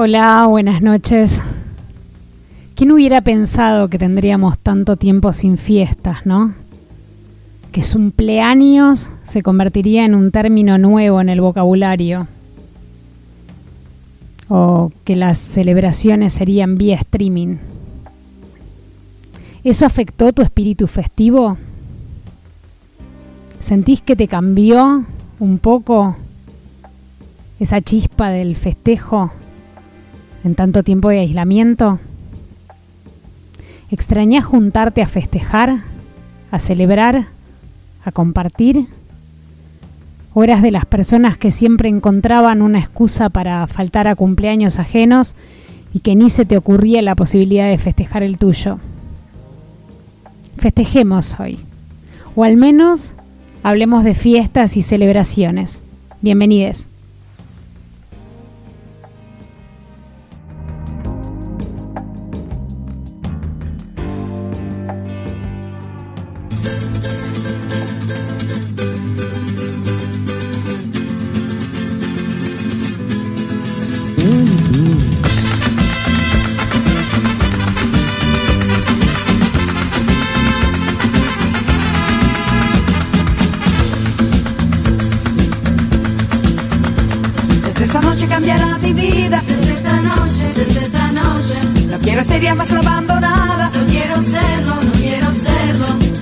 Hola, buenas noches. ¿Quién hubiera pensado que tendríamos tanto tiempo sin fiestas, no? Que cumpleaños se convertiría en un término nuevo en el vocabulario. O que las celebraciones serían vía streaming. ¿Eso afectó tu espíritu festivo? ¿Sentís que te cambió un poco esa chispa del festejo? En tanto tiempo de aislamiento? ¿Extrañas juntarte a festejar, a celebrar, a compartir? ¿O eras de las personas que siempre encontraban una excusa para faltar a cumpleaños ajenos y que ni se te ocurría la posibilidad de festejar el tuyo? Festejemos hoy, o al menos hablemos de fiestas y celebraciones.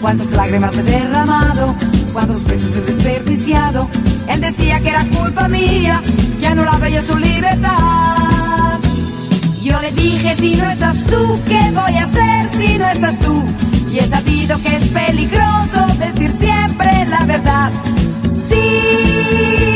Bienvenidos. lágrimas he derramado, cuántos besos he desperdiciado. Él decía que era culpa mía, que anulaba yo su libertad. Yo le dije, si no estás tú, ¿qué voy a hacer si no estás tú? Y he sabido que es peligroso decir siempre la verdad. Sí,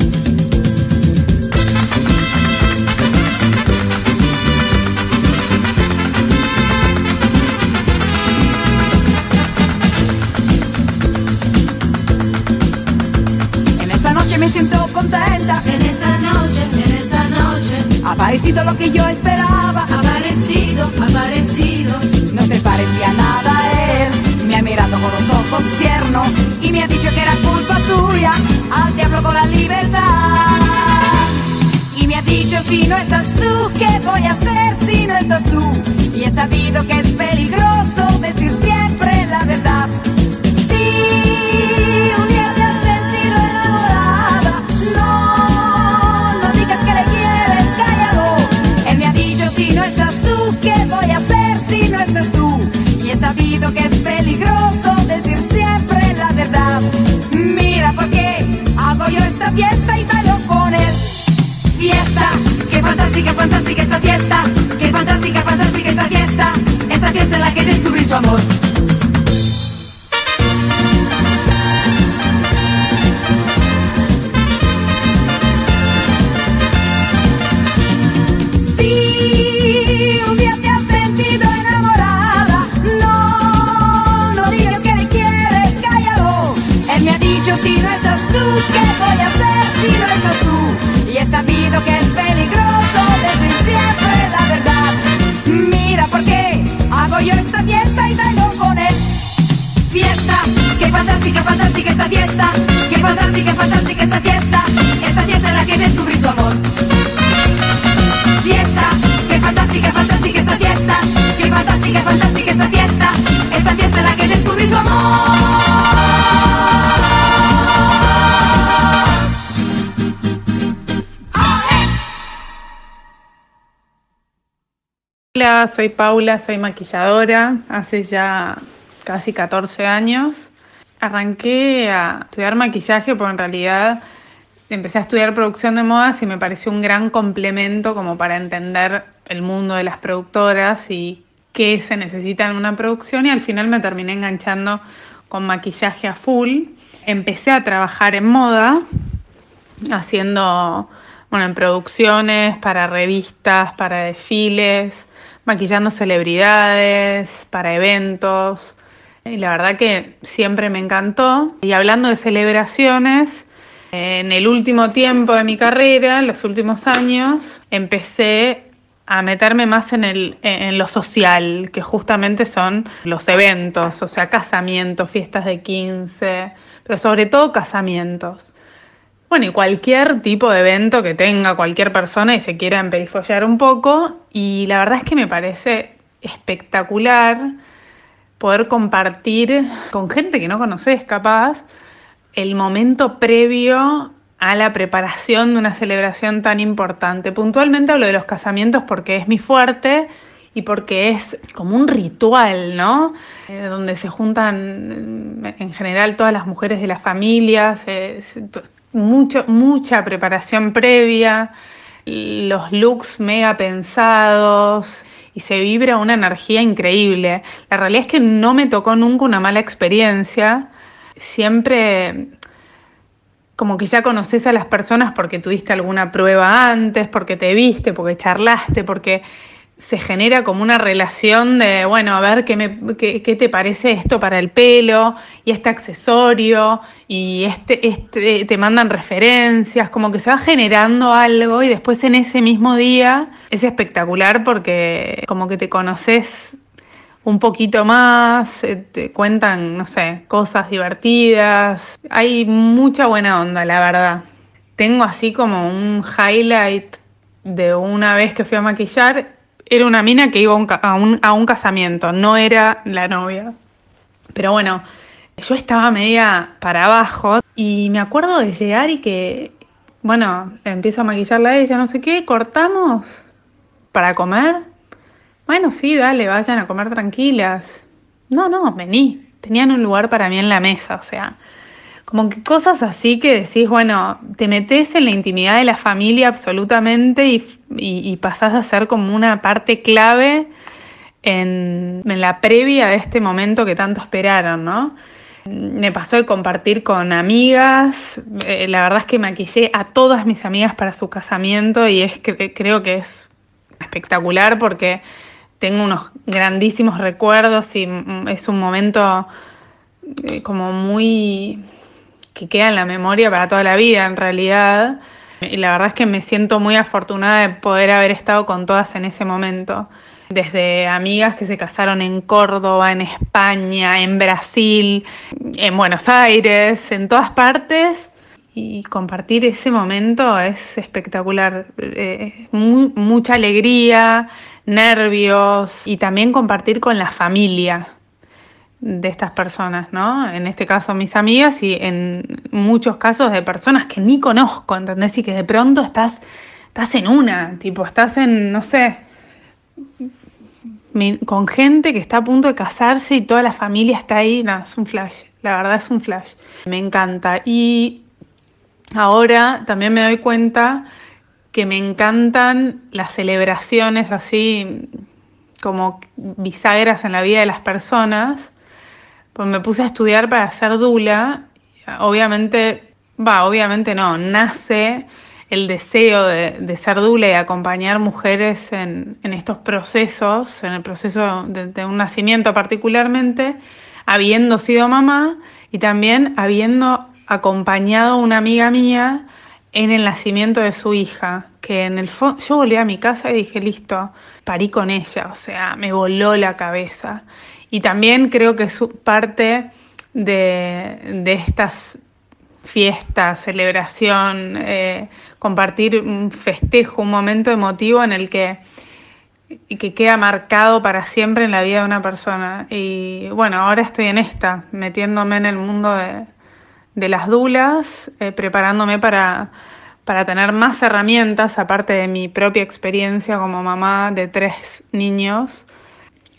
En esta noche, en esta noche. Ha parecido lo que yo esperaba, ha parecido, ha parecido. No se parecía nada a él, me ha mirado con los ojos tiernos y me ha dicho que era culpa suya, al diablo con la libertad. Y me ha dicho si no estás tú, ¿qué voy a hacer si no estás tú? Y he sabido que es peligroso decir siempre la verdad. Fiesta y bailo con él. Fiesta, qué fantástica, fantástica esta fiesta. Qué fantástica, fantástica esta fiesta. Esta fiesta en la que descubrí su amor. Soy Paula, soy maquilladora, hace ya casi 14 años. Arranqué a estudiar maquillaje porque en realidad empecé a estudiar producción de modas y me pareció un gran complemento como para entender el mundo de las productoras y qué se necesita en una producción y al final me terminé enganchando con maquillaje a full. Empecé a trabajar en moda, haciendo, bueno, en producciones, para revistas, para desfiles, maquillando celebridades, para eventos. Y la verdad que siempre me encantó. Y hablando de celebraciones, en el último tiempo de mi carrera, en los últimos años, empecé a meterme más en, el, en lo social, que justamente son los eventos, o sea, casamientos, fiestas de 15, pero sobre todo casamientos. Bueno, y cualquier tipo de evento que tenga cualquier persona y se quiera emperifollar un poco, y la verdad es que me parece espectacular poder compartir con gente que no conoces capaz el momento previo a la preparación de una celebración tan importante. Puntualmente hablo de los casamientos porque es mi fuerte y porque es como un ritual, ¿no? Eh, donde se juntan mm, en general todas las mujeres de las familias, eh, mucho, mucha preparación previa, los looks mega pensados y se vibra una energía increíble. La realidad es que no me tocó nunca una mala experiencia, siempre como que ya conoces a las personas porque tuviste alguna prueba antes, porque te viste, porque charlaste, porque se genera como una relación de, bueno, a ver qué, me, qué, qué te parece esto para el pelo y este accesorio y este, este, te mandan referencias, como que se va generando algo y después en ese mismo día es espectacular porque como que te conoces un poquito más, eh, te cuentan, no sé, cosas divertidas. Hay mucha buena onda, la verdad. Tengo así como un highlight de una vez que fui a maquillar. Era una mina que iba a un, a un, casamiento, no era la novia. Pero bueno, yo estaba media para abajo y me acuerdo de llegar y que, bueno, empiezo a maquillarla a ella, no sé qué, cortamos para comer bueno, sí, dale, vayan a comer tranquilas. No, no, vení. Tenían un lugar para mí en la mesa, o sea, como que cosas así que decís, bueno, te metes en la intimidad de la familia absolutamente y, pasás a ser como una parte clave en, la previa de este momento que tanto esperaron, ¿no? Me pasó de compartir con amigas, eh, la verdad es que maquillé a todas mis amigas para su casamiento y es que creo que es espectacular porque tengo unos grandísimos recuerdos y es un momento eh, como muy que queda en la memoria para toda la vida en realidad. Y la verdad es que me siento muy afortunada de poder haber estado con todas en ese momento. Desde amigas que se casaron en Córdoba, en España, en Brasil, en Buenos Aires, en todas partes. Y compartir ese momento es espectacular. Eh, mucha alegría, nervios y también compartir con la familia de estas personas, ¿no? En este caso mis amigas y en muchos casos de personas que ni conozco, ¿entendés? Y que de pronto estás, estás en una, tipo, estás en, no sé, con gente que está a punto de casarse y toda la familia está ahí, no, es un flash, la verdad es un flash. Me encanta. Y ahora también me doy cuenta que me encantan las celebraciones así como bisagras en la vida de las personas, pues me puse a estudiar para ser dula. Obviamente, va, obviamente no, nace el deseo de, ser dula y acompañar mujeres en, estos procesos, en el proceso de, de un nacimiento particularmente, habiendo sido mamá y también habiendo acompañado a una amiga mía en el nacimiento de su hija, que en el fondo yo volví a mi casa y dije, listo, parí con ella, o sea, me voló la cabeza. Y también creo que es parte de, estas fiestas, celebración, eh, compartir un festejo, un momento emotivo en el que, que queda marcado para siempre en la vida de una persona. Y bueno, ahora estoy en esta, metiéndome en el mundo de, de las dulas, eh, preparándome para, para tener más herramientas, aparte de mi propia experiencia como mamá de tres niños,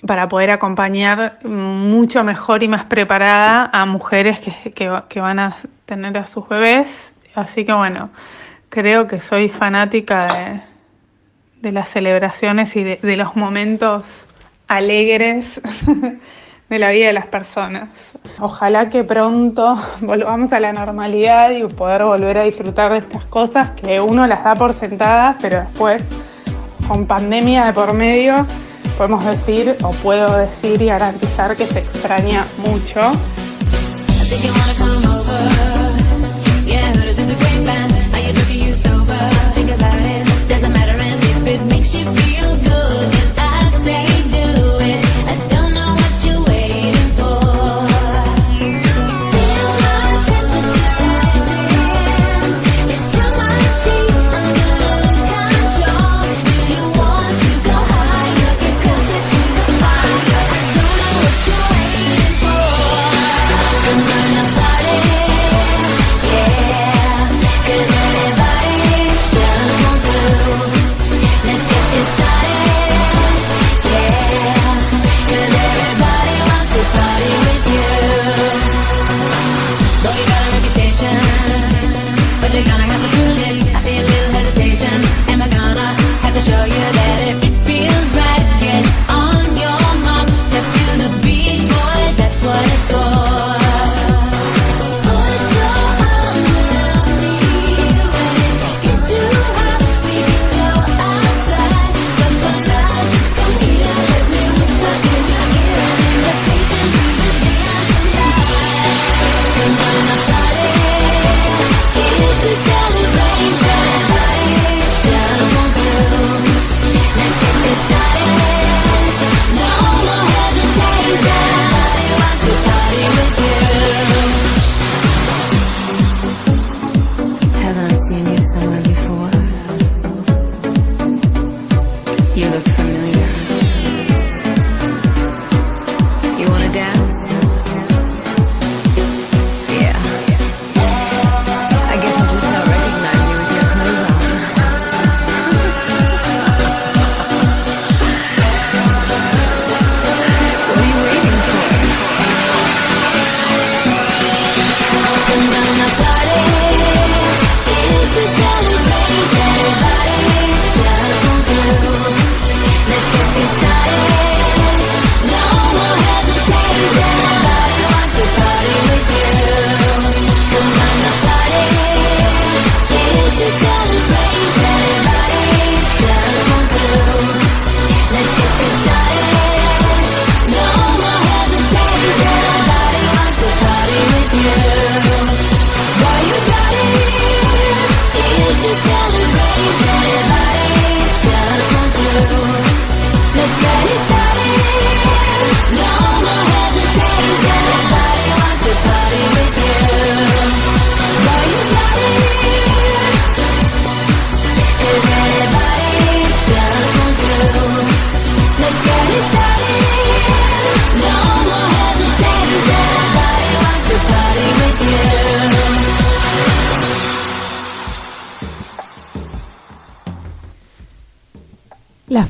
para poder acompañar mucho mejor y más preparada a mujeres que, que, van a tener a sus bebés. Así que bueno, creo que soy fanática de, de las celebraciones y de, de los momentos alegres de la vida de las personas. Ojalá que pronto volvamos a la normalidad y poder volver a disfrutar de estas cosas que uno las da por sentadas, pero después, con pandemia de por medio, podemos decir o puedo decir y garantizar que se extraña mucho.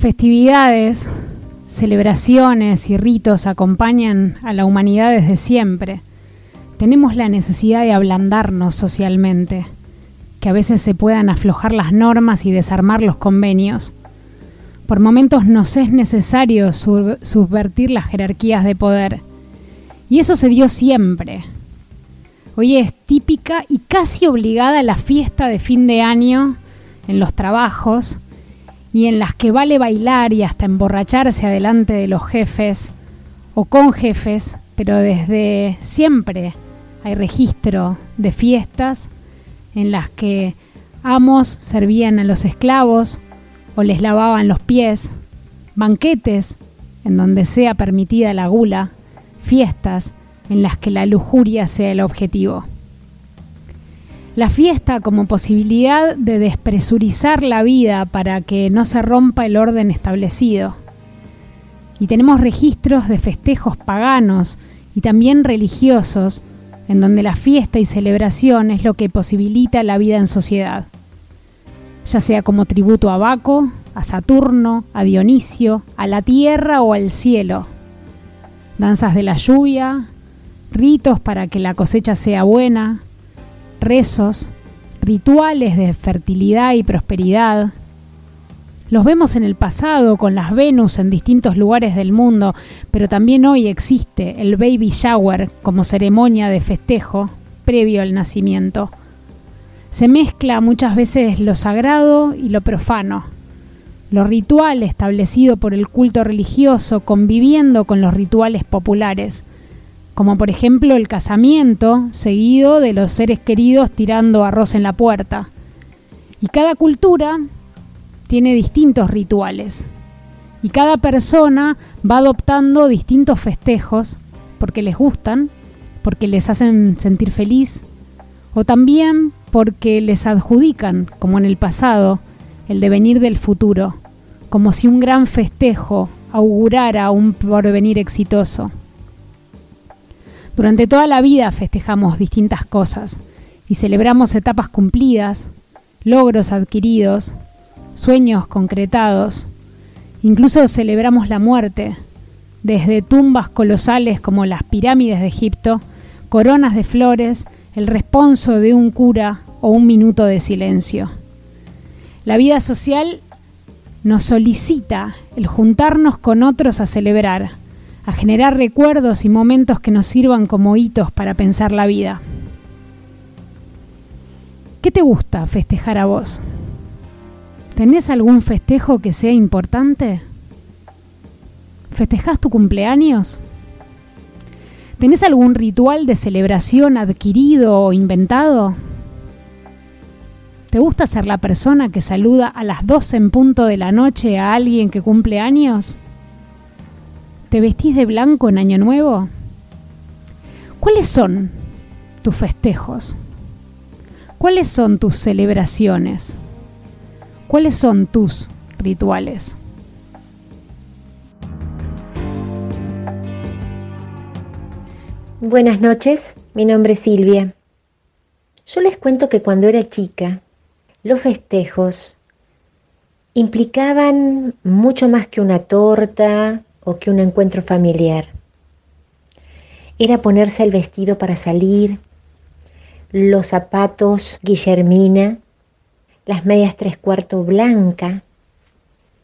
Festividades, celebraciones y ritos acompañan a la humanidad desde siempre. Tenemos la necesidad de ablandarnos socialmente, que a veces se puedan aflojar las normas y desarmar los convenios. Por momentos nos es necesario subvertir las jerarquías de poder. Y eso se dio siempre. Hoy es típica y casi obligada la fiesta de fin de año en los trabajos, y en las que vale bailar y hasta emborracharse adelante de los jefes o con jefes, pero desde siempre hay registro de fiestas en las que amos servían a los esclavos o les lavaban los pies, banquetes en donde sea permitida la gula, fiestas en las que la lujuria sea el objetivo. La fiesta como posibilidad de despresurizar la vida para que no se rompa el orden establecido. Y tenemos registros de festejos paganos y también religiosos, en donde la fiesta y celebración es lo que posibilita la vida en sociedad. ya sea como tributo a Baco, a Saturno, a Dionisio, a la tierra o al cielo. Danzas de la lluvia, ritos para que la cosecha sea buena, rezos, rituales de fertilidad y prosperidad. Los vemos en el pasado con las Venus en distintos lugares del mundo, pero también hoy existe el baby shower como ceremonia de festejo previo al nacimiento. Se mezcla muchas veces lo sagrado y lo profano, lo ritual establecido por el culto religioso conviviendo con los rituales populares, como por ejemplo el casamiento seguido de los seres queridos tirando arroz en la puerta. Y cada cultura tiene distintos rituales. Y cada persona va adoptando distintos festejos porque les gustan, porque les hacen sentir feliz, o también porque les adjudican, como en el pasado, el devenir del futuro, como si un gran festejo augurara un porvenir exitoso. Durante toda la vida festejamos distintas cosas y celebramos etapas cumplidas, logros adquiridos, sueños concretados. Incluso celebramos la muerte, desde tumbas colosales como las pirámides de Egipto, coronas de flores, el responso de un cura o un minuto de silencio. La vida social nos solicita el juntarnos con otros a celebrar, a generar recuerdos y momentos que nos sirvan como hitos para pensar la vida. ¿Qué te gusta festejar a vos? ¿Tenés algún festejo que sea importante? ¿Festejás tu cumpleaños? ¿Tenés algún ritual de celebración adquirido o inventado? ¿Te gusta ser la persona que saluda a las 12 en punto de la noche a alguien que cumple años? ¿Te vestís de blanco en Año Nuevo? ¿Cuáles son tus festejos? ¿Cuáles son tus celebraciones? ¿Cuáles son tus rituales? Buenas noches, mi nombre es Silvia. Yo les cuento que cuando era chica, los festejos implicaban mucho más que una torta o que un encuentro familiar. Era ponerse el vestido para salir, los zapatos Guillermina, las medias tres cuartos blanca,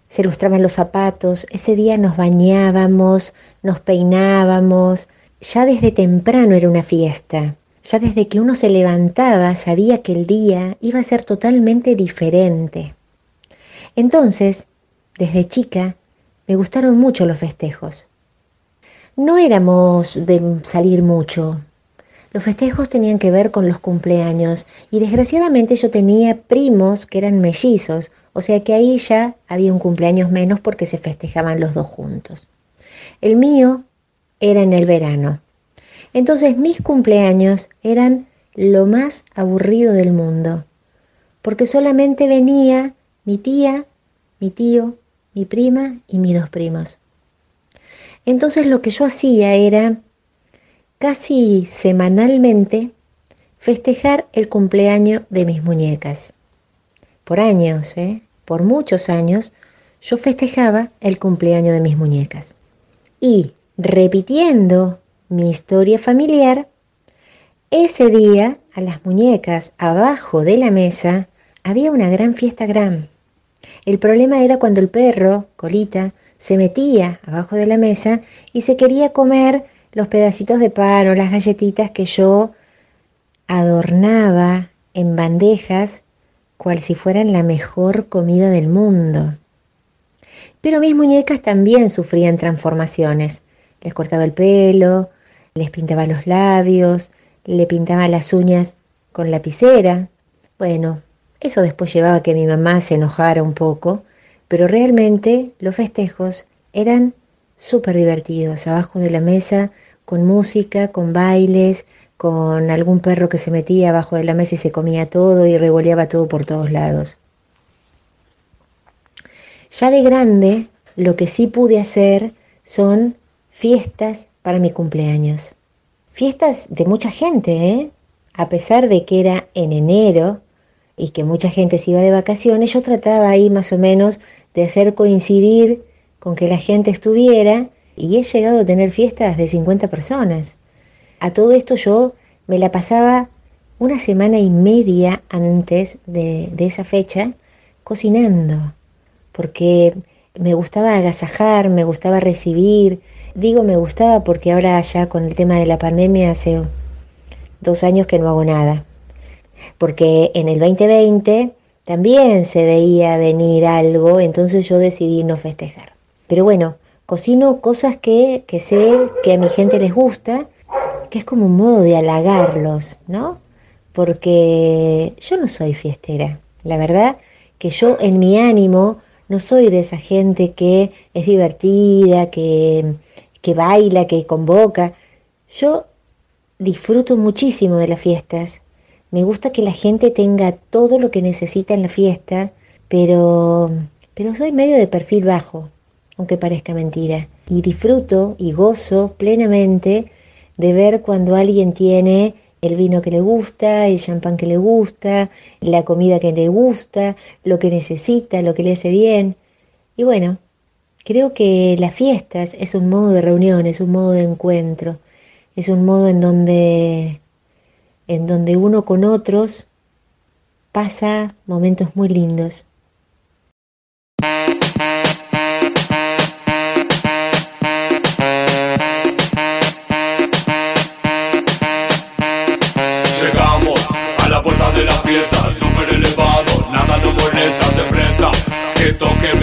se ilustraban los zapatos, ese día nos bañábamos, nos peinábamos, ya desde temprano era una fiesta, ya desde que uno se levantaba sabía que el día iba a ser totalmente diferente. Entonces, desde chica, me gustaron mucho los festejos. No éramos de salir mucho. Los festejos tenían que ver con los cumpleaños y desgraciadamente yo tenía primos que eran mellizos, o sea que ahí ya había un cumpleaños menos porque se festejaban los dos juntos. El mío era en el verano. Entonces mis cumpleaños eran lo más aburrido del mundo, porque solamente venía mi tía, mi tío, mi prima y mis dos primos. Entonces lo que yo hacía era casi semanalmente festejar el cumpleaños de mis muñecas. Por años, ¿eh? por muchos años, yo festejaba el cumpleaños de mis muñecas. Y repitiendo mi historia familiar, ese día a las muñecas abajo de la mesa había una gran fiesta gran. El problema era cuando el perro, Colita, se metía abajo de la mesa y se quería comer los pedacitos de pan o las galletitas que yo adornaba en bandejas cual si fueran la mejor comida del mundo. Pero mis muñecas también sufrían transformaciones. Les cortaba el pelo, les pintaba los labios, le pintaba las uñas con lapicera. Bueno, eso después llevaba a que mi mamá se enojara un poco, pero realmente los festejos eran súper divertidos, abajo de la mesa, con música, con bailes, con algún perro que se metía abajo de la mesa y se comía todo y revoleaba todo por todos lados. Ya de grande, lo que sí pude hacer son fiestas para mi cumpleaños. Fiestas de mucha gente, ¿eh? A pesar de que era en enero, y que mucha gente se iba de vacaciones, yo trataba ahí más o menos de hacer coincidir con que la gente estuviera y he llegado a tener fiestas de 50 personas. A todo esto yo me la pasaba una semana y media antes de, esa fecha cocinando, porque me gustaba agasajar, me gustaba recibir. Digo me gustaba porque ahora ya con el tema de la pandemia hace dos años que no hago nada. Porque en el 2020 también se veía venir algo, entonces yo decidí no festejar. Pero bueno, cocino cosas que, que sé que a mi gente les gusta, que es como un modo de halagarlos, ¿no? Porque yo no soy fiestera. La verdad que yo en mi ánimo no soy de esa gente que es divertida, que, que baila, que convoca. Yo disfruto muchísimo de las fiestas. Me gusta que la gente tenga todo lo que necesita en la fiesta, pero, pero soy medio de perfil bajo, aunque parezca mentira. Y disfruto y gozo plenamente de ver cuando alguien tiene el vino que le gusta, el champán que le gusta, la comida que le gusta, lo que necesita, lo que le hace bien. Y bueno, creo que las fiestas es un modo de reunión, es un modo de encuentro, es un modo en donde, en donde uno con otros pasa momentos muy lindos. Llegamos a la puerta de la fiesta, súper elevado, nada nos molesta, se presta. Que toque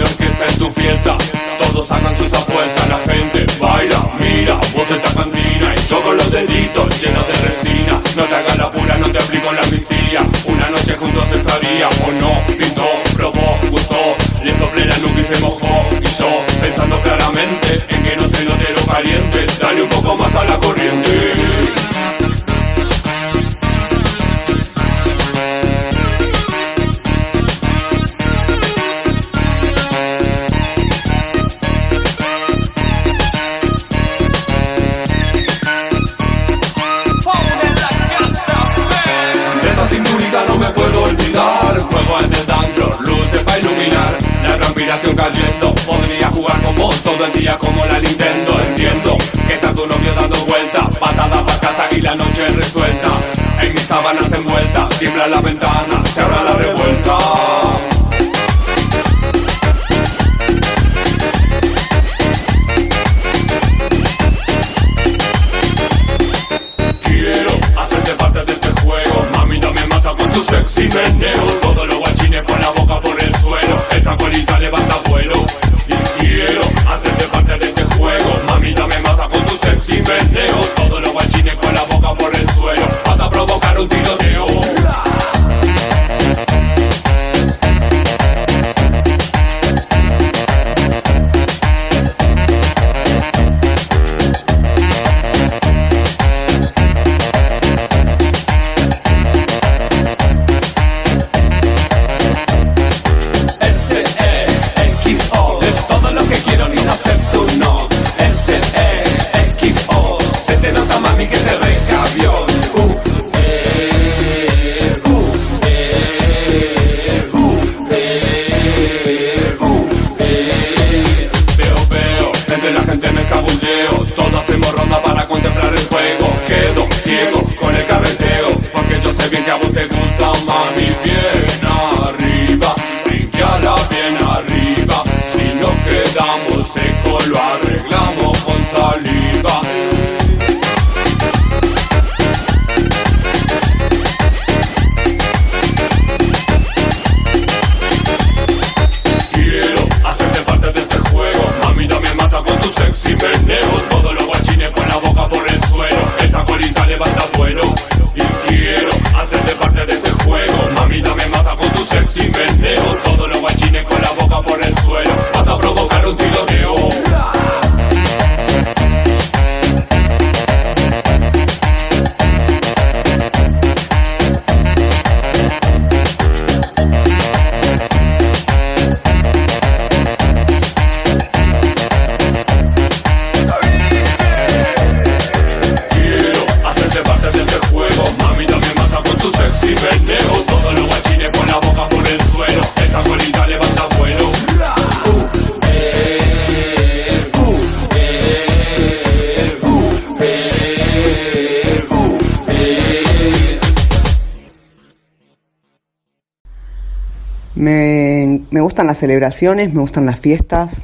gustan las celebraciones, me gustan las fiestas,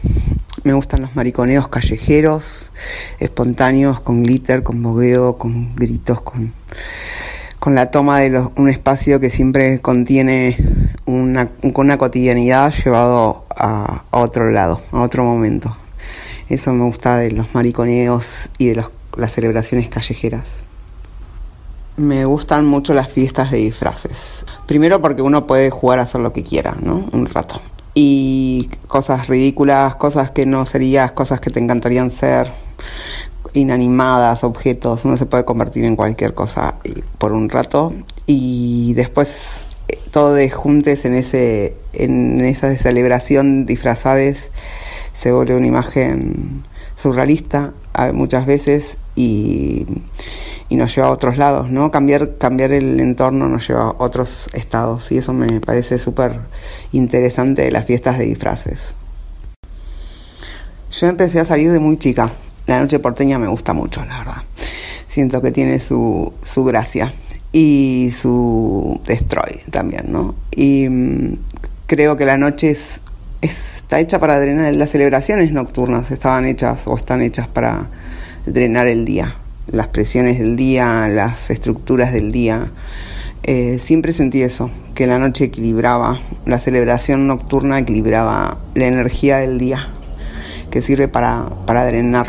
me gustan los mariconeos callejeros, espontáneos, con glitter, con bogueo, con gritos, con, con la toma de los, un espacio que siempre contiene una, una cotidianidad llevado a, otro lado, a otro momento. Eso me gusta de los mariconeos y de las celebraciones callejeras. Me gustan mucho las fiestas de disfraces. Primero porque uno puede jugar a hacer lo que quiera, ¿no? Un rato y cosas ridículas, cosas que no serías, cosas que te encantarían ser, inanimadas, objetos, uno se puede convertir en cualquier cosa por un rato. Y después eh, todo de juntes en ese en esa celebración disfrazades se vuelve una imagen surrealista muchas veces y y nos lleva a otros lados, ¿no? Cambiar, cambiar el entorno nos lleva a otros estados y eso me parece súper interesante de las fiestas de disfraces. Yo empecé a salir de muy chica. La noche porteña me gusta mucho, la verdad. Siento que tiene su, su gracia y su destroy también, ¿no? Y mm, creo que la noche es, está hecha para drenar, las celebraciones nocturnas estaban hechas o están hechas para drenar el día las presiones del día, las estructuras del día. Eh, siempre sentí eso, que la noche equilibraba, la celebración nocturna equilibraba la energía del día, que sirve para, para drenar.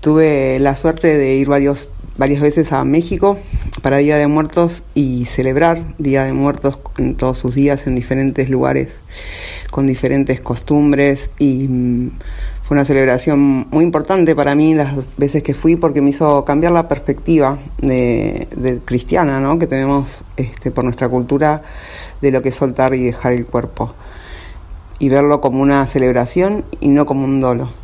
Tuve la suerte de ir varios, varias veces a México para Día de Muertos y celebrar Día de Muertos en todos sus días en diferentes lugares, con diferentes costumbres y mm, fue una celebración muy importante para mí las veces que fui porque me hizo cambiar la perspectiva de, cristiana ¿no? que tenemos este, por nuestra cultura de lo que es soltar y dejar el cuerpo y verlo como una celebración y no como un dolo.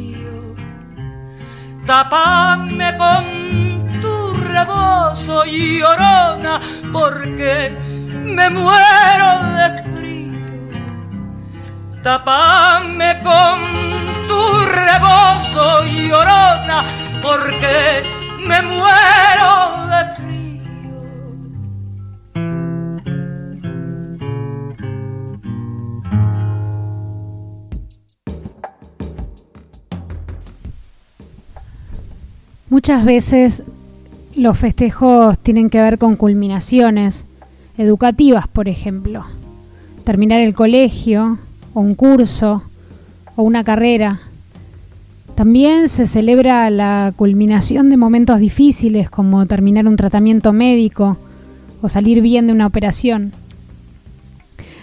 Tapame con tu rebozo, llorona, porque me muero de frío. Tapame con tu rebozo, llorona, porque me muero de frío. Muchas veces los festejos tienen que ver con culminaciones educativas, por ejemplo. Terminar el colegio, o un curso, o una carrera. También se celebra la culminación de momentos difíciles como terminar un tratamiento médico o salir bien de una operación.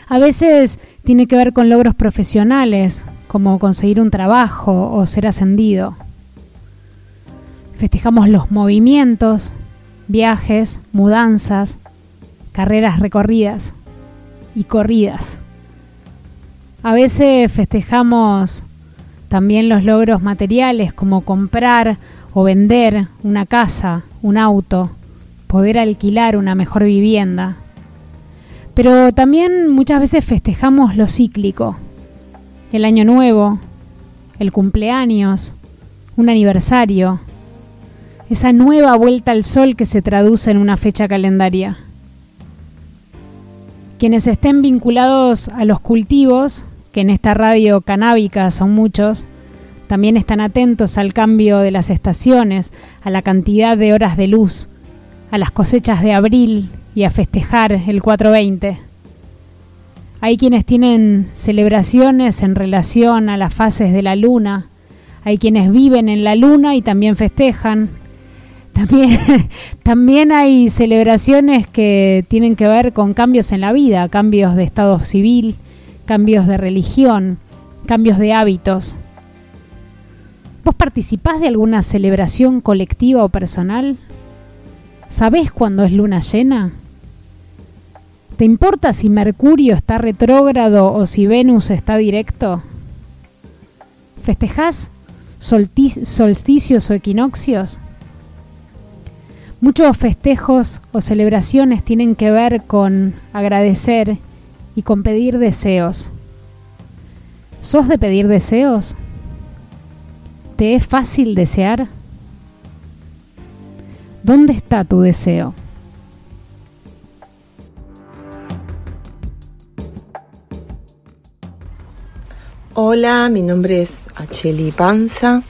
A veces tiene que ver con logros profesionales, como conseguir un trabajo o ser ascendido. Festejamos los movimientos, viajes, mudanzas, carreras recorridas y corridas. A veces festejamos también los logros materiales como comprar o vender una casa, un auto, poder alquilar una mejor vivienda. Pero también muchas veces festejamos lo cíclico, el año nuevo, el cumpleaños, un aniversario, esa nueva vuelta al sol que se traduce en una fecha calendaria. Quienes estén vinculados a los cultivos, que en esta radio canábica son muchos, también están atentos al cambio de las estaciones, a la cantidad de horas de luz, a las cosechas de abril y a festejar el 420. Hay quienes tienen celebraciones en relación a las fases de la luna, hay quienes viven en la luna y también festejan, también, hay celebraciones que tienen que ver con cambios en la vida, cambios de estado civil, cambios de religión, cambios de hábitos. ¿Vos participás de alguna celebración colectiva o personal? ¿Sabés cuándo es luna llena? ¿Te importa si Mercurio está retrógrado o si Venus está directo? ¿Festejás solsticios o equinoccios? Muchos festejos o celebraciones tienen que ver con agradecer y con pedir deseos. ¿Sos de pedir deseos? ¿Te es fácil desear? ¿Dónde está tu deseo? Hola, mi nombre es Acheli Panza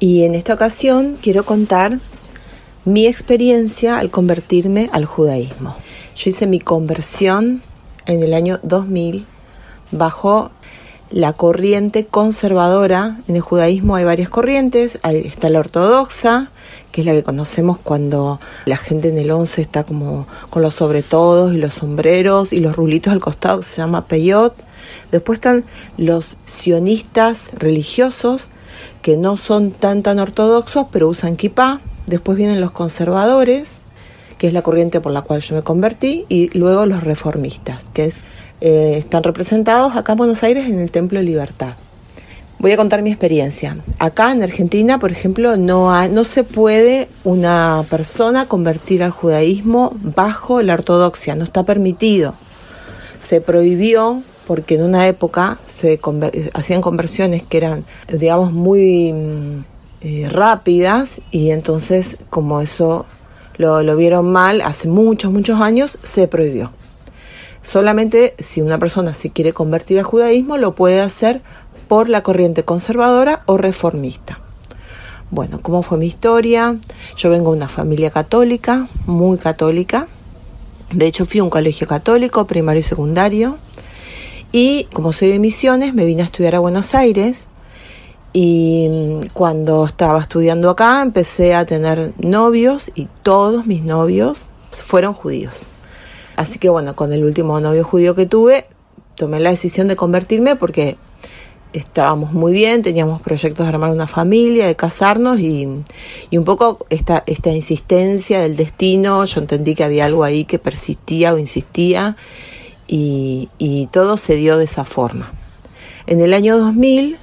y en esta ocasión quiero contar mi experiencia al convertirme al judaísmo. Yo hice mi conversión en el año 2000 bajo la corriente conservadora. En el judaísmo hay varias corrientes, está la ortodoxa, que es la que conocemos cuando la gente en el 11 está como con los sobretodos y los sombreros y los rulitos al costado, que se llama peyot. Después están los sionistas religiosos, que no son tan tan ortodoxos, pero usan kippah. Después vienen los conservadores, que es la corriente por la cual yo me convertí, y luego los reformistas, que eh, están representados acá en Buenos Aires en el Templo de Libertad. Voy a contar mi experiencia. Acá en Argentina, por ejemplo, no, no se puede una persona convertir al judaísmo bajo la ortodoxia, no está permitido. Se prohibió porque en una época se hacían conversiones que eran, digamos, muy mm, eh, rápidas y entonces como eso lo, lo vieron mal hace muchos, muchos años, se prohibió. Solamente si una persona se quiere convertir al judaísmo lo puede hacer por la corriente conservadora o reformista. Bueno, ¿cómo fue mi historia? Yo vengo de una familia católica, muy católica. De hecho, fui a un colegio católico, primario y secundario. Y como soy de misiones, me vine a estudiar a Buenos Aires. Y mm, cuando estaba estudiando acá, empecé a tener novios y todos mis novios fueron judíos. Así que bueno, con el último novio judío que tuve, tomé la decisión de convertirme porque estábamos muy bien, teníamos proyectos de armar una familia, de casarnos y, un poco esta, esta insistencia del destino, yo entendí que había algo ahí que persistía o insistía y, y todo se dio de esa forma. En el año 2000,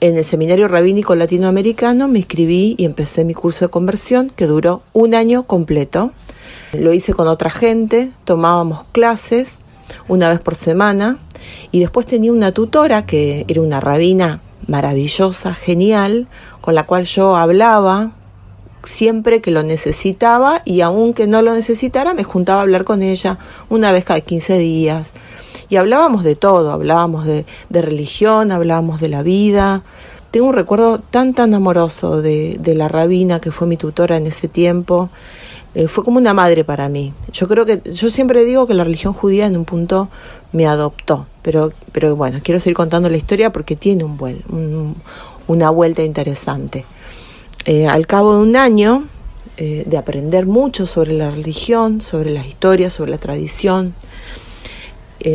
en el Seminario Rabínico Latinoamericano, me inscribí y empecé mi curso de conversión que duró un año completo. Lo hice con otra gente, tomábamos clases una vez por semana y después tenía una tutora que era una rabina maravillosa, genial, con la cual yo hablaba siempre que lo necesitaba y aunque no lo necesitara me juntaba a hablar con ella una vez cada 15 días. Y hablábamos de todo, hablábamos de, de religión, hablábamos de la vida. Tengo un recuerdo tan tan amoroso de, la rabina que fue mi tutora en ese tiempo eh, fue como una madre para mí. Yo creo que, yo siempre digo que la religión judía en un punto me adoptó, pero, pero bueno, quiero seguir contando la historia porque tiene un, una vuelta interesante. Eh, al cabo de un año eh, de aprender mucho sobre la religión, sobre las historias, sobre la tradición,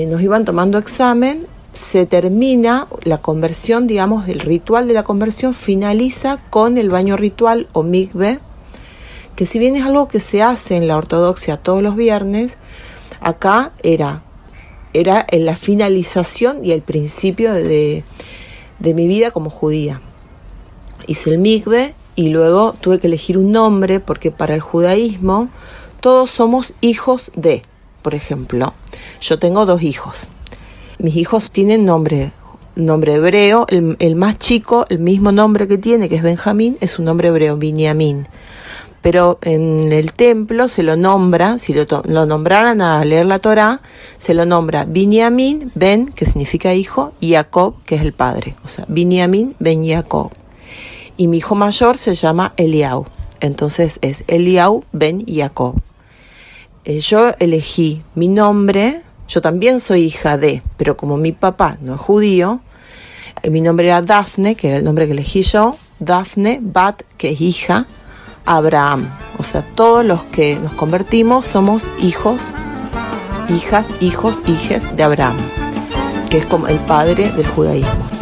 nos iban tomando examen, se termina la conversión, digamos, el ritual de la conversión finaliza con el baño ritual o mikve, que si bien es algo que se hace en la ortodoxia todos los viernes, acá era, era en la finalización y el principio de, de mi vida como judía. Hice el mikve y luego tuve que elegir un nombre porque para el judaísmo todos somos hijos de, por ejemplo, yo tengo dos hijos. Mis hijos tienen nombre, nombre hebreo, el, más chico, el mismo nombre que tiene, que es Benjamín, es un nombre hebreo, Binyamin pero en el templo se lo nombra, si lo, lo nombraran a leer la Torá, se lo nombra Binyamin Ben, que significa hijo, y Jacob, que es el padre. O sea, Binyamin Ben Jacob. Y mi hijo mayor se llama Eliau. Entonces es Eliau Ben Jacob. Eh, yo elegí mi nombre, yo también soy hija de, pero como mi papá no es judío, eh, mi nombre era Dafne, que era el nombre que elegí yo, Dafne Bat, que es hija, Abraham. O sea, todos los que nos convertimos somos hijos, hijas, hijos, hijes de Abraham, que es como el padre del judaísmo.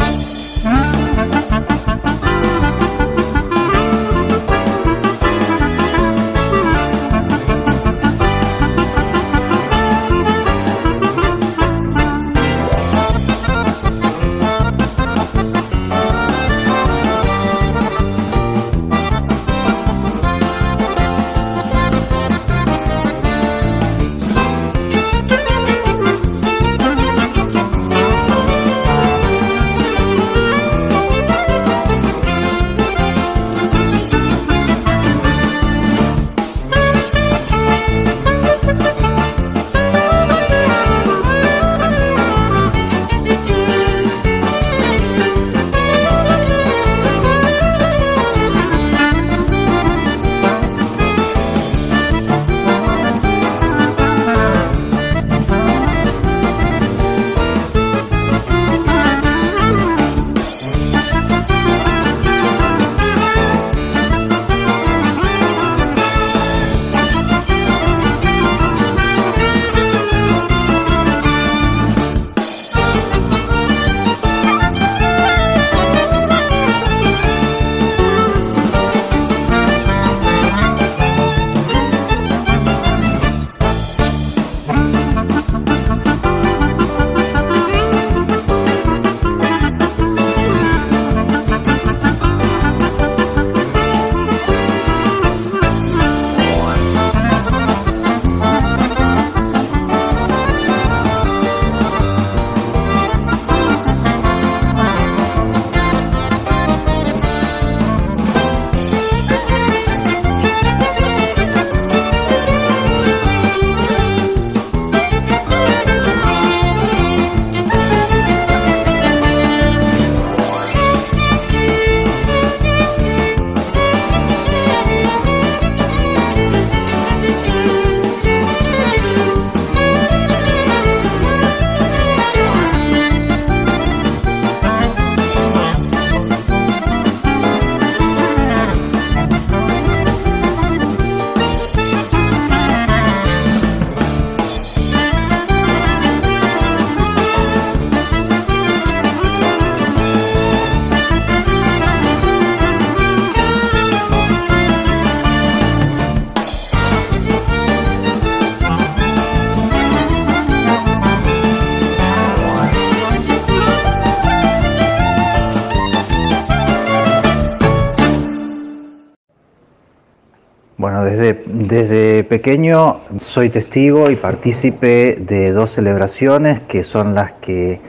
Soy testigo y partícipe de dos celebraciones que son las que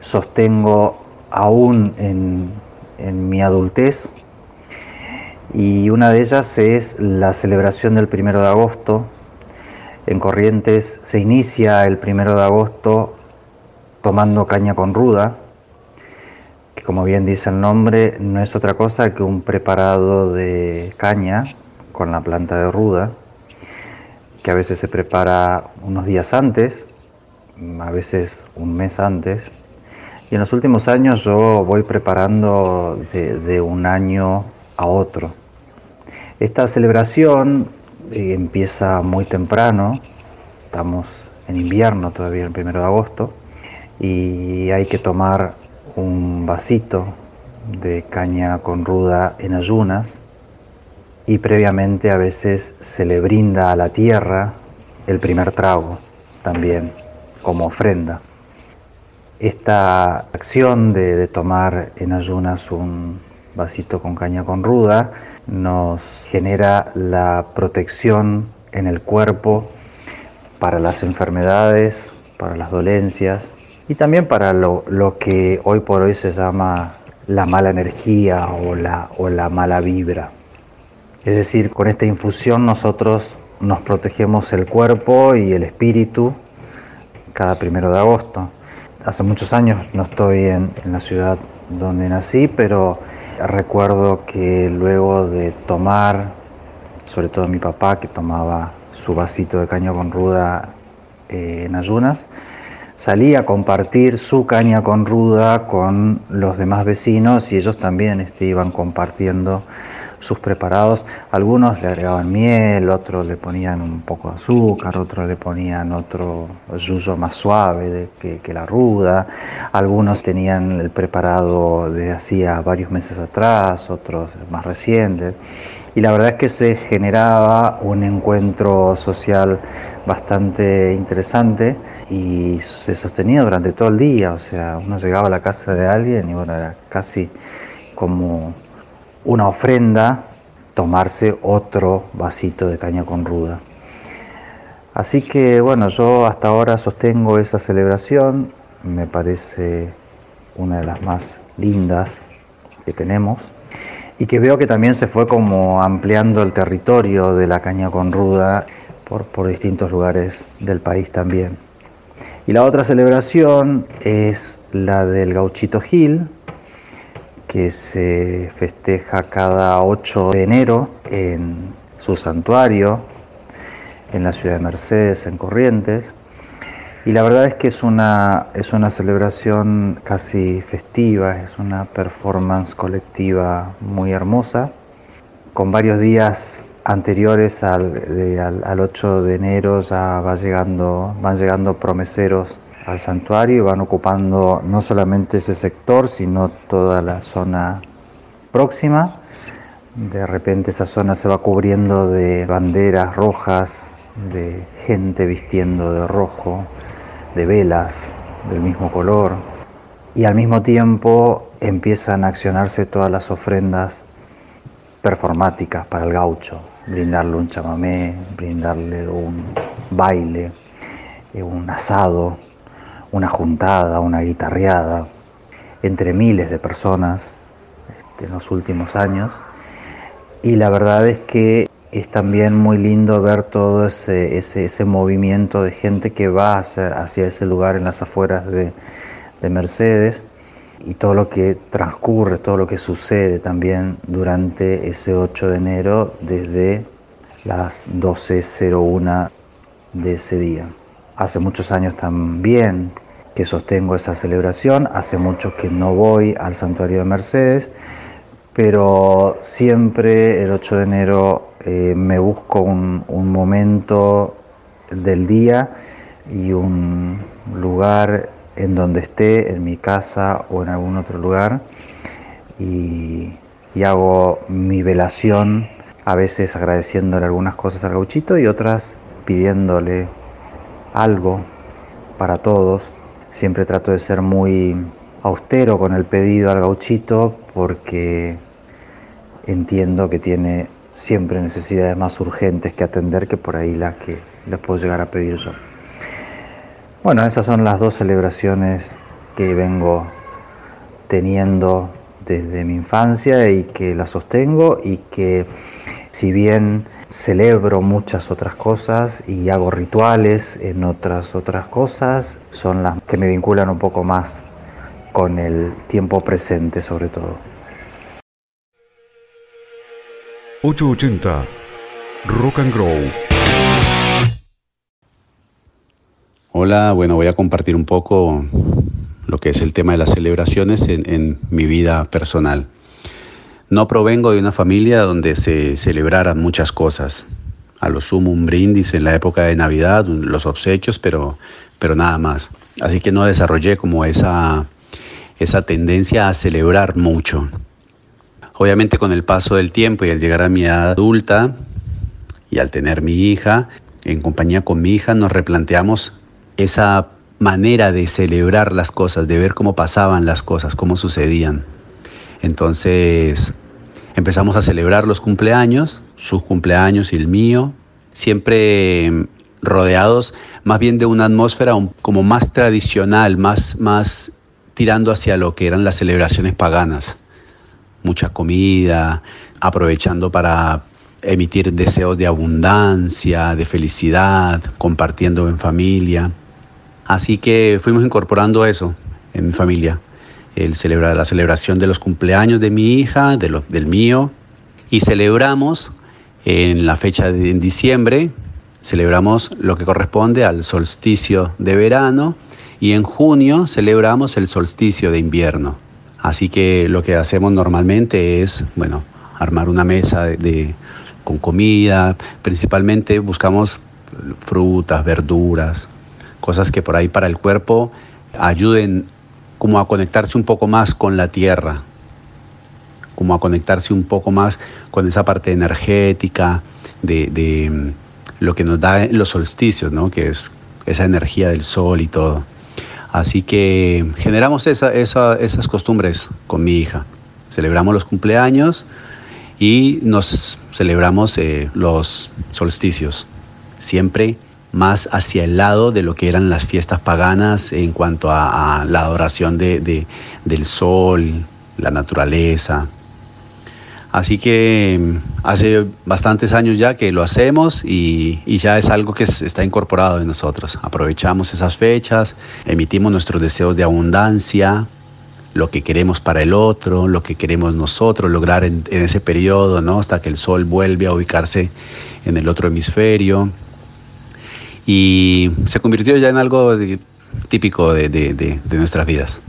sostengo aún en, en mi adultez. Y una de ellas es la celebración del primero de agosto. En Corrientes se inicia el primero de agosto tomando caña con ruda, que como bien dice el nombre, no es otra cosa que un preparado de caña con la planta de ruda, a veces se prepara unos días antes, a veces un mes antes. Y en los últimos años yo voy preparando de, un año a otro. Esta celebración eh, empieza muy temprano, estamos en invierno todavía, el primero de agosto, y hay que tomar un vasito de caña con ruda en ayunas y previamente a veces se le brinda a la tierra el primer trago también como ofrenda. Esta acción de, tomar en ayunas un vasito con caña con ruda nos genera la protección en el cuerpo para las enfermedades, para las dolencias y también para lo, que hoy por hoy se llama la mala energía o la, o la mala vibra. Es decir, con esta infusión nosotros nos protegemos el cuerpo y el espíritu cada primero de agosto. Hace muchos años no estoy en, la ciudad donde nací, pero recuerdo que luego de tomar, sobre todo mi papá que tomaba su vasito de caña con ruda eh, en ayunas, salía a compartir su caña con ruda con los demás vecinos y ellos también este, iban compartiendo sus preparados. Algunos le agregaban miel, otros le ponían un poco de azúcar, otros le ponían otro yuyo más suave que, la ruda. Algunos tenían el preparado de hacía varios meses atrás, otros más recientes. Y la verdad es que se generaba un encuentro social bastante interesante y se sostenía durante todo el día. O sea, uno llegaba a la casa de alguien y bueno, era casi como una ofrenda tomarse otro vasito de caña con ruda. Así que bueno, yo hasta ahora sostengo esa celebración, me parece una de las más lindas que tenemos y que veo que también se fue como ampliando el territorio de la caña con ruda por, por distintos lugares del país también. Y la otra celebración es la del gauchito Gil, que se festeja cada 8 de enero en su santuario, en la ciudad de Mercedes, en Corrientes. Y la verdad es que es una, es una celebración casi festiva, es una performance colectiva muy hermosa, con varios días anteriores al, al 8 de enero ya va llegando, van llegando promeseros al santuario y van ocupando no solamente ese sector, sino toda la zona próxima. De repente esa zona se va cubriendo de banderas rojas, de gente vistiendo de rojo, de velas del mismo color. Y al mismo tiempo empiezan a accionarse todas las ofrendas performáticas para el gaucho, brindarle un chamamé, brindarle un baile, un asado, una juntada, una guitarreada, entre miles de personas este, en los últimos años. Y la verdad es que es también muy lindo ver todo ese, ese, movimiento de gente que va hacia, hacia, ese lugar en las afueras de, de Mercedes y todo lo que transcurre, todo lo que sucede también durante ese 8 de enero desde las 12.01 de ese día. Hace muchos años también que sostengo esa celebración, hace mucho que no voy al santuario de Mercedes, pero siempre el 8 de enero eh, me busco un, momento del día y un lugar en donde esté, en mi casa o en algún otro lugar, y, y hago mi velación, a veces agradeciéndole algunas cosas al gauchito y otras pidiéndole algo para todos. Siempre trato de ser muy austero con el pedido al gauchito porque entiendo que tiene siempre necesidades más urgentes que atender que por ahí las que les puedo llegar a pedir yo. Bueno, esas son las dos celebraciones que vengo teniendo desde mi infancia y que las sostengo y que si bien celebro muchas otras cosas y hago rituales en otras otras cosas, son las que me vinculan un poco más con el tiempo presente sobre todo. 880 Rock and Grow. Hola, bueno, voy a compartir un poco lo que es el tema de las celebraciones en, en mi vida personal. No provengo de una familia donde se celebraran muchas cosas. A lo sumo un brindis en la época de Navidad, los obsequios, pero, pero nada más. Así que no desarrollé como esa, esa tendencia a celebrar mucho. Obviamente con el paso del tiempo y al llegar a mi edad adulta y al tener mi hija, en compañía con mi hija nos replanteamos esa manera de celebrar las cosas, de ver cómo pasaban las cosas, cómo sucedían. Entonces empezamos a celebrar los cumpleaños, sus cumpleaños y el mío, siempre rodeados más bien de una atmósfera como más tradicional, más, más tirando hacia lo que eran las celebraciones paganas. Mucha comida, aprovechando para emitir deseos de abundancia, de felicidad, compartiendo en familia. Así que fuimos incorporando eso en mi familia la celebración de los cumpleaños de mi hija, de del mío, y celebramos en la fecha de en diciembre, celebramos lo que corresponde al solsticio de verano y en junio celebramos el solsticio de invierno. Así que lo que hacemos normalmente es, bueno, armar una mesa de, con comida, principalmente buscamos frutas, verduras, cosas que por ahí para el cuerpo ayuden como a conectarse un poco más con la tierra, como a conectarse un poco más con esa parte energética de, mm, lo que nos da los solsticios, ¿no? que es esa energía del sol y todo. Así que generamos esas costumbres con mi hija. Celebramos los cumpleaños y nos celebramos eh, los solsticios, siempre más hacia el lado de lo que eran las fiestas paganas en cuanto a, la adoración de, del sol, la naturaleza. Así que mm, hace bastantes años ya que lo hacemos y, ya es algo que está incorporado en nosotros. Aprovechamos esas fechas, emitimos nuestros deseos de abundancia, lo que queremos para el otro, lo que queremos nosotros lograr en, en ese periodo, ¿no? hasta que el sol vuelve a ubicarse en el otro hemisferio y se convirtió ya en algo típico de, nuestras vidas.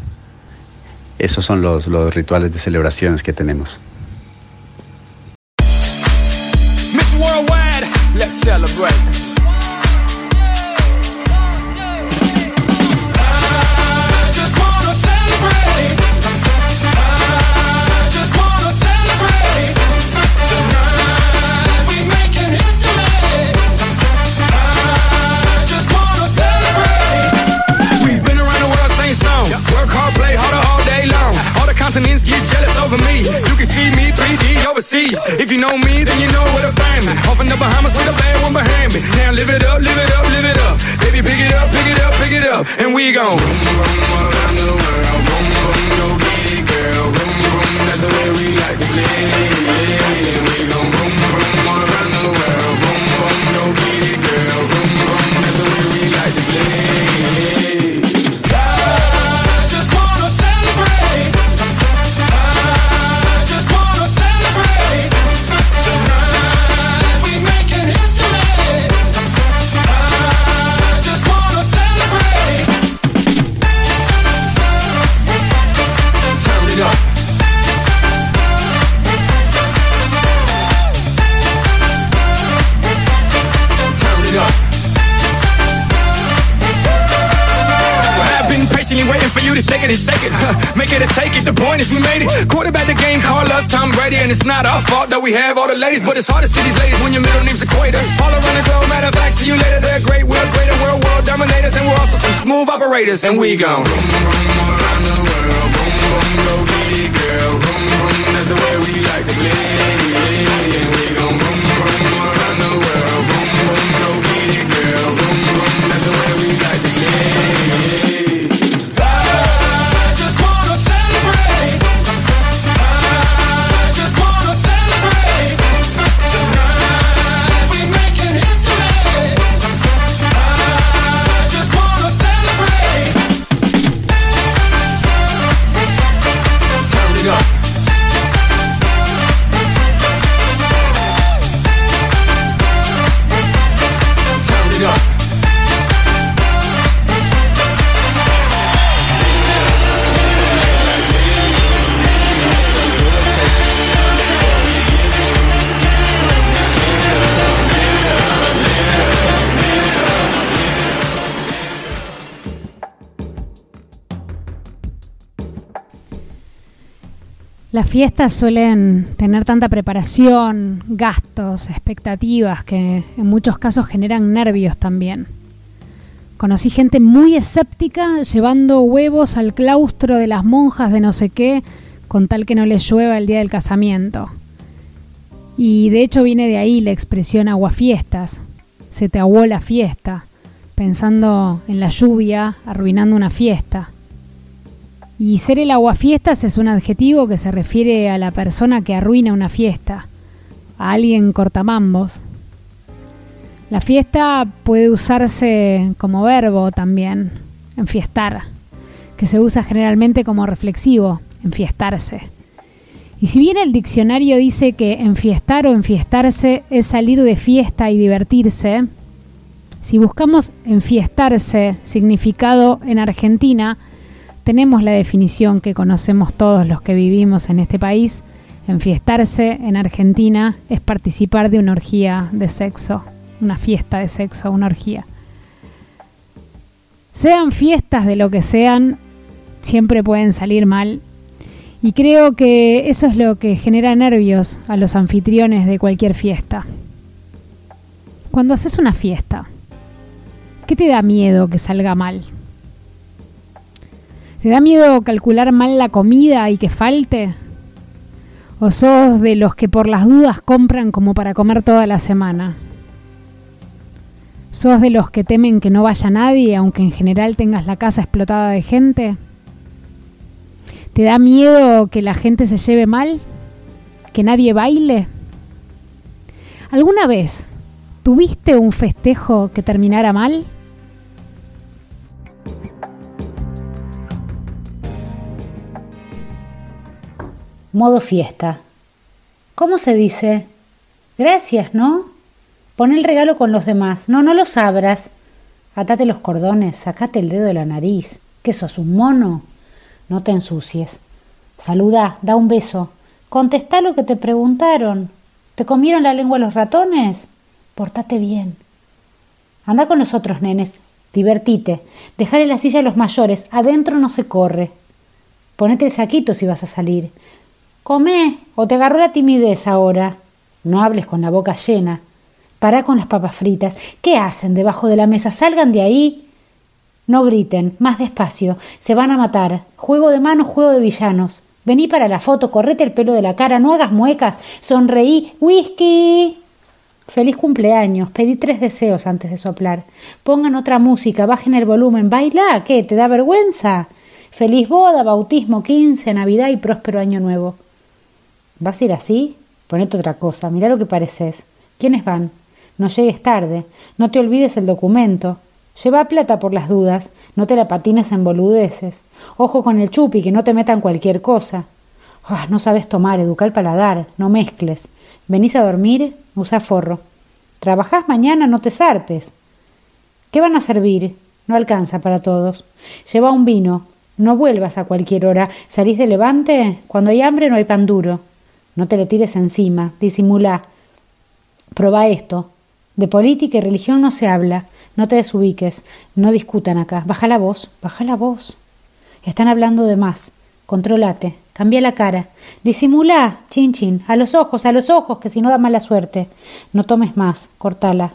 Esos son los, los rituales de celebraciones que tenemos. You can see me 3D overseas. If you know me, then you know where to find me. Off in the Bahamas with a bad one behind me. Now live it up, live it up, live it up. Baby, pick it up, pick it up, pick it up. And we gon' boom, boom, around the world. Boom, boom, go get it, girl. Boom, boom, that's the way we like to play. We gon' boom, it and shake it. Make it a take it. The point is we made it. Quarterback the game, call us Tom Brady, and it's not our fault that we have all the ladies, but it's hard to see these ladies when your middle name's Equator. All around the globe, matter of fact, see you later. They're great, we're greater, world, world dominators, and we're also some smooth operators, and we go. Boom, boom, around the world, boom, boom, go girl. Boom, boom, that's the way we like to play. Las fiestas suelen tener tanta preparación, gastos, expectativas que en muchos casos generan nervios también. Conocí gente muy escéptica llevando huevos al claustro de las monjas de no sé qué con tal que no les llueva el día del casamiento. Y de hecho viene de ahí la expresión aguafiestas. Se te aguó la fiesta, pensando en la lluvia, arruinando una fiesta. Y ser el aguafiestas es un adjetivo que se refiere a la persona que arruina una fiesta, a alguien cortamambos. La fiesta puede usarse como verbo también, enfiestar, que se usa generalmente como reflexivo, enfiestarse. Y si bien el diccionario dice que enfiestar o enfiestarse es salir de fiesta y divertirse, si buscamos enfiestarse significado en Argentina, tenemos la definición que conocemos todos los que vivimos en este país. Enfiestarse en Argentina es participar de una orgía de sexo, una fiesta de sexo, una orgía. Sean fiestas de lo que sean, siempre pueden salir mal. Y creo que eso es lo que genera nervios a los anfitriones de cualquier fiesta. Cuando haces una fiesta, ¿qué te da miedo que salga mal? ¿Te da miedo calcular mal la comida y que falte? ¿O sos de los que por las dudas compran como para comer toda la semana? ¿Sos de los que temen que no vaya nadie aunque en general tengas la casa explotada de gente? ¿Te da miedo que la gente se lleve mal? ¿Que nadie baile? ¿Alguna vez tuviste un festejo que terminara mal? Modo fiesta. ¿Cómo se dice? Gracias, ¿no? Pon el regalo con los demás. No, no los abras. Atate los cordones, sacate el dedo de la nariz. ¿Qué sos, un mono? No te ensucies. Saluda, da un beso. Contestá lo que te preguntaron. ¿Te comieron la lengua los ratones? Portate bien. Anda con los otros nenes. Divertite. Dejale la silla a los mayores. Adentro no se corre. Ponete el saquito si vas a salir. Come, o te agarró la timidez ahora. No hables con la boca llena. Pará con las papas fritas. ¿Qué hacen debajo de la mesa? Salgan de ahí. No griten, más despacio. Se van a matar. Juego de manos, juego de villanos. Vení para la foto, correte el pelo de la cara, no hagas muecas, sonreí. ¡Whisky! Feliz cumpleaños. Pedí tres deseos antes de soplar. Pongan otra música, bajen el volumen. Baila, ¿qué? ¿Te da vergüenza? Feliz boda, bautismo, quince, Navidad y próspero año nuevo. ¿Vas a ir así? Ponete otra cosa, mirá lo que pareces. ¿Quiénes van? No llegues tarde. No te olvides el documento. Lleva plata por las dudas. No te la patines en boludeces. Ojo con el chupi, que no te metan cualquier cosa. Ah, no sabes tomar, educa el paladar. No mezcles. Venís a dormir, usa forro. Trabajás mañana, no te zarpes. ¿Qué van a servir? No alcanza para todos. Lleva un vino. No vuelvas a cualquier hora. ¿Salís de levante? Cuando hay hambre no hay pan duro. No te le tires encima, disimula. Proba esto. De política y religión no se habla. No te desubiques. No discutan acá. Baja la voz, baja la voz. Están hablando de más. Contrólate. Cambia la cara. Disimula, chin chin. A los ojos, a los ojos, que si no da mala suerte. No tomes más. Cortala.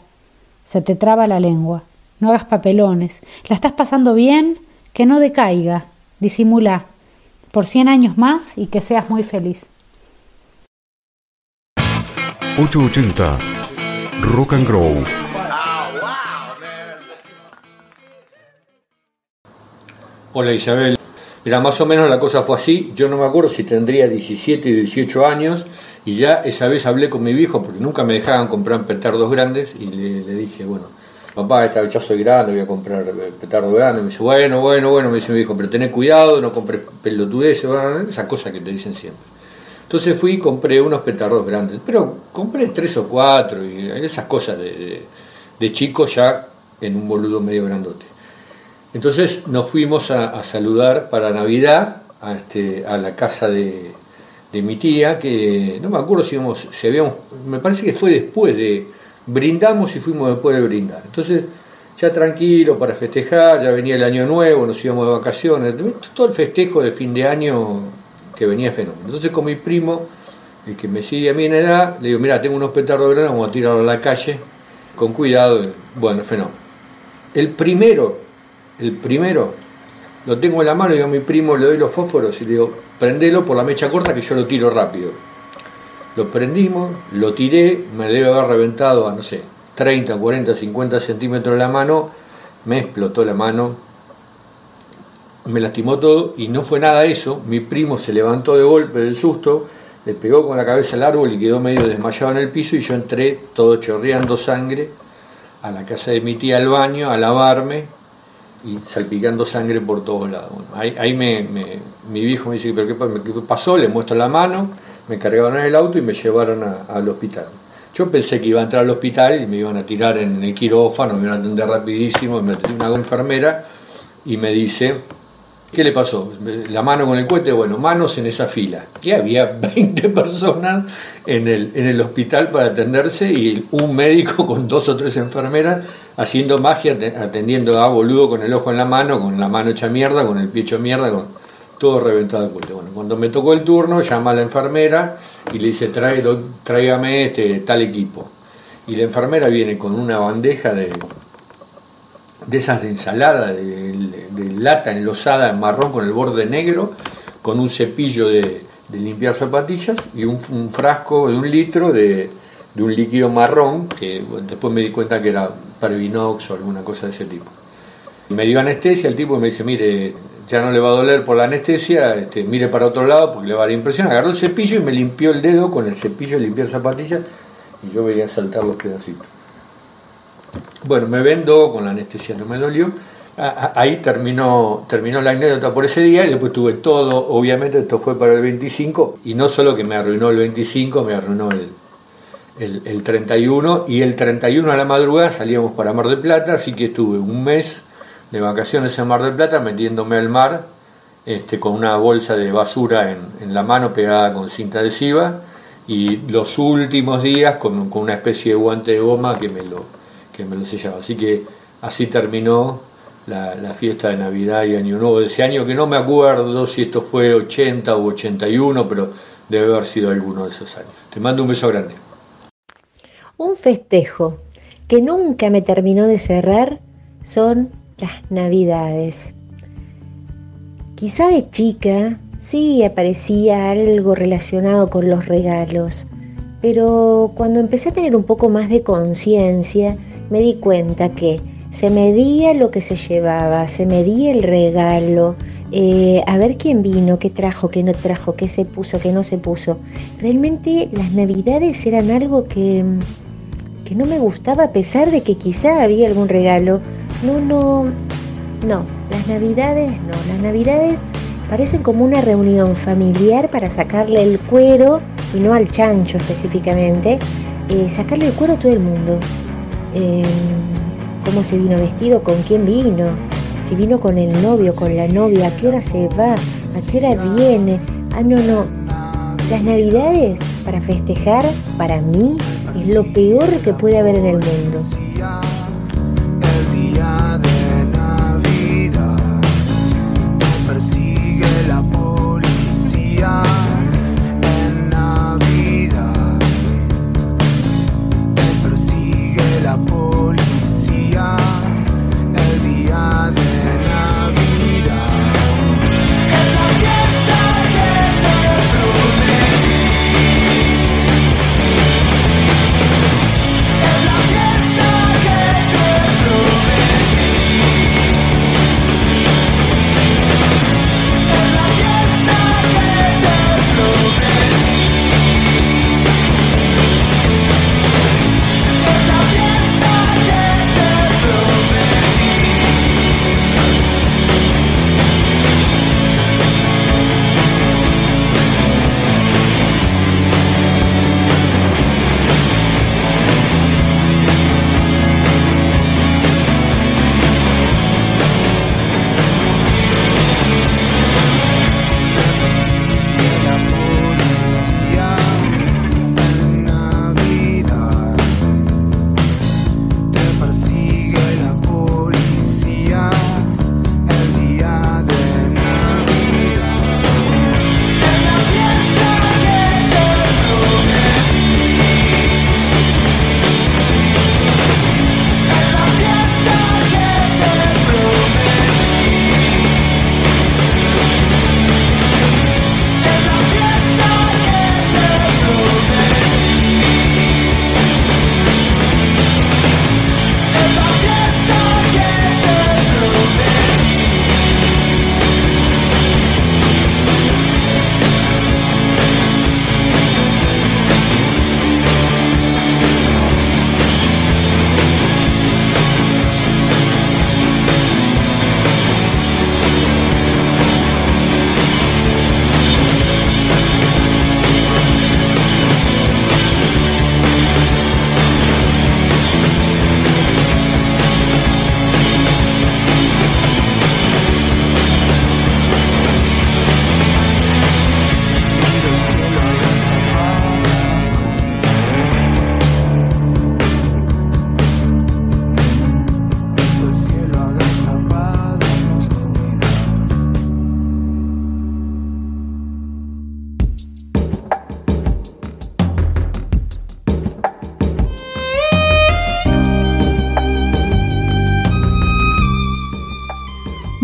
Se te traba la lengua. No hagas papelones. ¿La estás pasando bien? Que no decaiga. Disimula. Por cien años más y que seas muy feliz. 880 Rock and Grow. Hola Isabel. Mira, más o menos la cosa fue así. Yo no me acuerdo si tendría 17 y 18 años y ya esa vez hablé con mi viejo porque nunca me dejaban comprar petardos grandes y le, dije, bueno, papá, esta vez ya soy grande, voy a comprar petardos grandes. Me dice, bueno, bueno, bueno, me dice mi viejo, pero tenés cuidado, no compres pelotudeces, esas cosas que te dicen siempre. Entonces fui y compré unos petardos grandes, pero compré tres o cuatro y esas cosas de, de, chico ya en un boludo medio grandote. Entonces nos fuimos a, a saludar para Navidad a, este, a la casa de, de, mi tía, que no me acuerdo si, íbamos, si habíamos, me parece que fue después de, brindamos y fuimos después de brindar. Entonces ya tranquilo para festejar, ya venía el año nuevo, nos íbamos de vacaciones, todo el festejo de fin de año que venía fenómeno. Entonces con mi primo, el que me sigue a mí en edad, le digo, mira, tengo unos petardos grandes, vamos a tirarlo a la calle, con cuidado, bueno, fenómeno. El primero, el primero, lo tengo en la mano, y a mi primo, le doy los fósforos y le digo, prendelo por la mecha corta que yo lo tiro rápido. Lo prendimos, lo tiré, me debe haber reventado a, no sé, 30, 40, 50 centímetros de la mano, me explotó la mano, me lastimó todo y no fue nada eso. Mi primo se levantó de golpe del susto, le pegó con la cabeza al árbol y quedó medio desmayado en el piso y yo entré todo chorreando sangre a la casa de mi tía al baño a lavarme y salpicando sangre por todos lados. ahí, me, mi viejo me dice, ¿pero qué, pasó? Le muestro la mano, me cargaron en el auto y me llevaron al hospital. Yo pensé que iba a entrar al hospital y me iban a tirar en el quirófano, me iban a atender rapidísimo, me atendió una enfermera y me dice, ¿qué le pasó? La mano con el cohete, bueno, manos en esa fila. Y había 20 personas en el, en el hospital para atenderse y un médico con dos o tres enfermeras haciendo magia, atendiendo a boludo con el ojo en la mano, con la mano hecha mierda, con el pie hecho mierda, con todo reventado de cohete. Bueno, cuando me tocó el turno, llama a la enfermera y le dice, Trae, tráigame este, tal equipo. Y la enfermera viene con una bandeja de, de esas de ensalada, de, lata enlosada en marrón con el borde negro, con un cepillo de, limpiar zapatillas y un, frasco de un litro de, un líquido marrón, que después me di cuenta que era Parvinox o alguna cosa de ese tipo. Me dio anestesia, el tipo me dice, mire, ya no le va a doler por la anestesia, este, mire para otro lado porque le va a dar impresión. Agarró el cepillo y me limpió el dedo con el cepillo de limpiar zapatillas y yo veía saltar los pedacitos. Bueno, me vendo con la anestesia, no me dolió. Ahí terminó, terminó la anécdota por ese día y después tuve todo, obviamente esto fue para el 25 y no solo que me arruinó el 25, me arruinó el, el, el 31 y el 31 a la madrugada salíamos para Mar del Plata, así que estuve un mes de vacaciones en Mar del Plata metiéndome al mar este, con una bolsa de basura en, la mano pegada con cinta adhesiva y los últimos días con, una especie de guante de goma que me lo, que me lo sellaba. Así que así terminó la, fiesta de Navidad y Año Nuevo de ese año, que no me acuerdo si esto fue 80 o 81, pero debe haber sido alguno de esos años. Te mando un beso grande. Un festejo que nunca me terminó de cerrar son las navidades. Quizá de chica sí aparecía algo relacionado con los regalos, pero cuando empecé a tener un poco más de conciencia, me di cuenta que se medía lo que se llevaba, se medía el regalo, eh, a ver quién vino, qué trajo, qué no trajo, qué se puso, qué no se puso. Realmente las navidades eran algo que, que no me gustaba a pesar de que quizá había algún regalo, no, no, no, las navidades no, las navidades parecen como una reunión familiar para sacarle el cuero, y no al chancho específicamente, eh, sacarle el cuero a todo el mundo. Em, cómo se vino vestido, con quién vino, si vino con el novio, con la novia, a qué hora se va, a qué hora viene. Ah, no, no. Las navidades para festejar, para mí, es lo peor que puede haber en el mundo.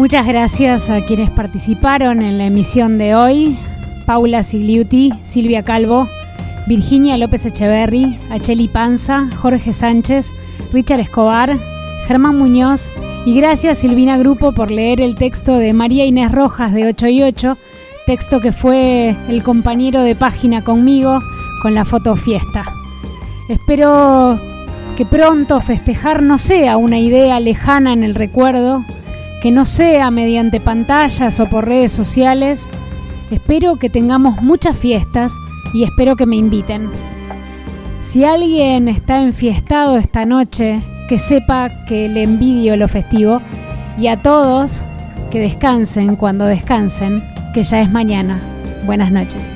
Muchas gracias a quienes participaron en la emisión de hoy. Paula Sigliuti, Silvia Calvo, Virginia López Echeverry, Acheli Panza, Jorge Sánchez, Richard Escobar, Germán Muñoz y gracias Silvina Grupo por leer el texto de María Inés Rojas de 8 y 8, texto que fue el compañero de página conmigo con la foto fiesta. Espero que pronto festejar no sea una idea lejana en el recuerdo, que no sea mediante pantallas o por redes sociales. Espero que tengamos muchas fiestas y espero que me inviten. Si alguien está enfiestado esta noche, que sepa que le envidio lo festivo y a todos que descansen cuando descansen, que ya es mañana. Buenas noches.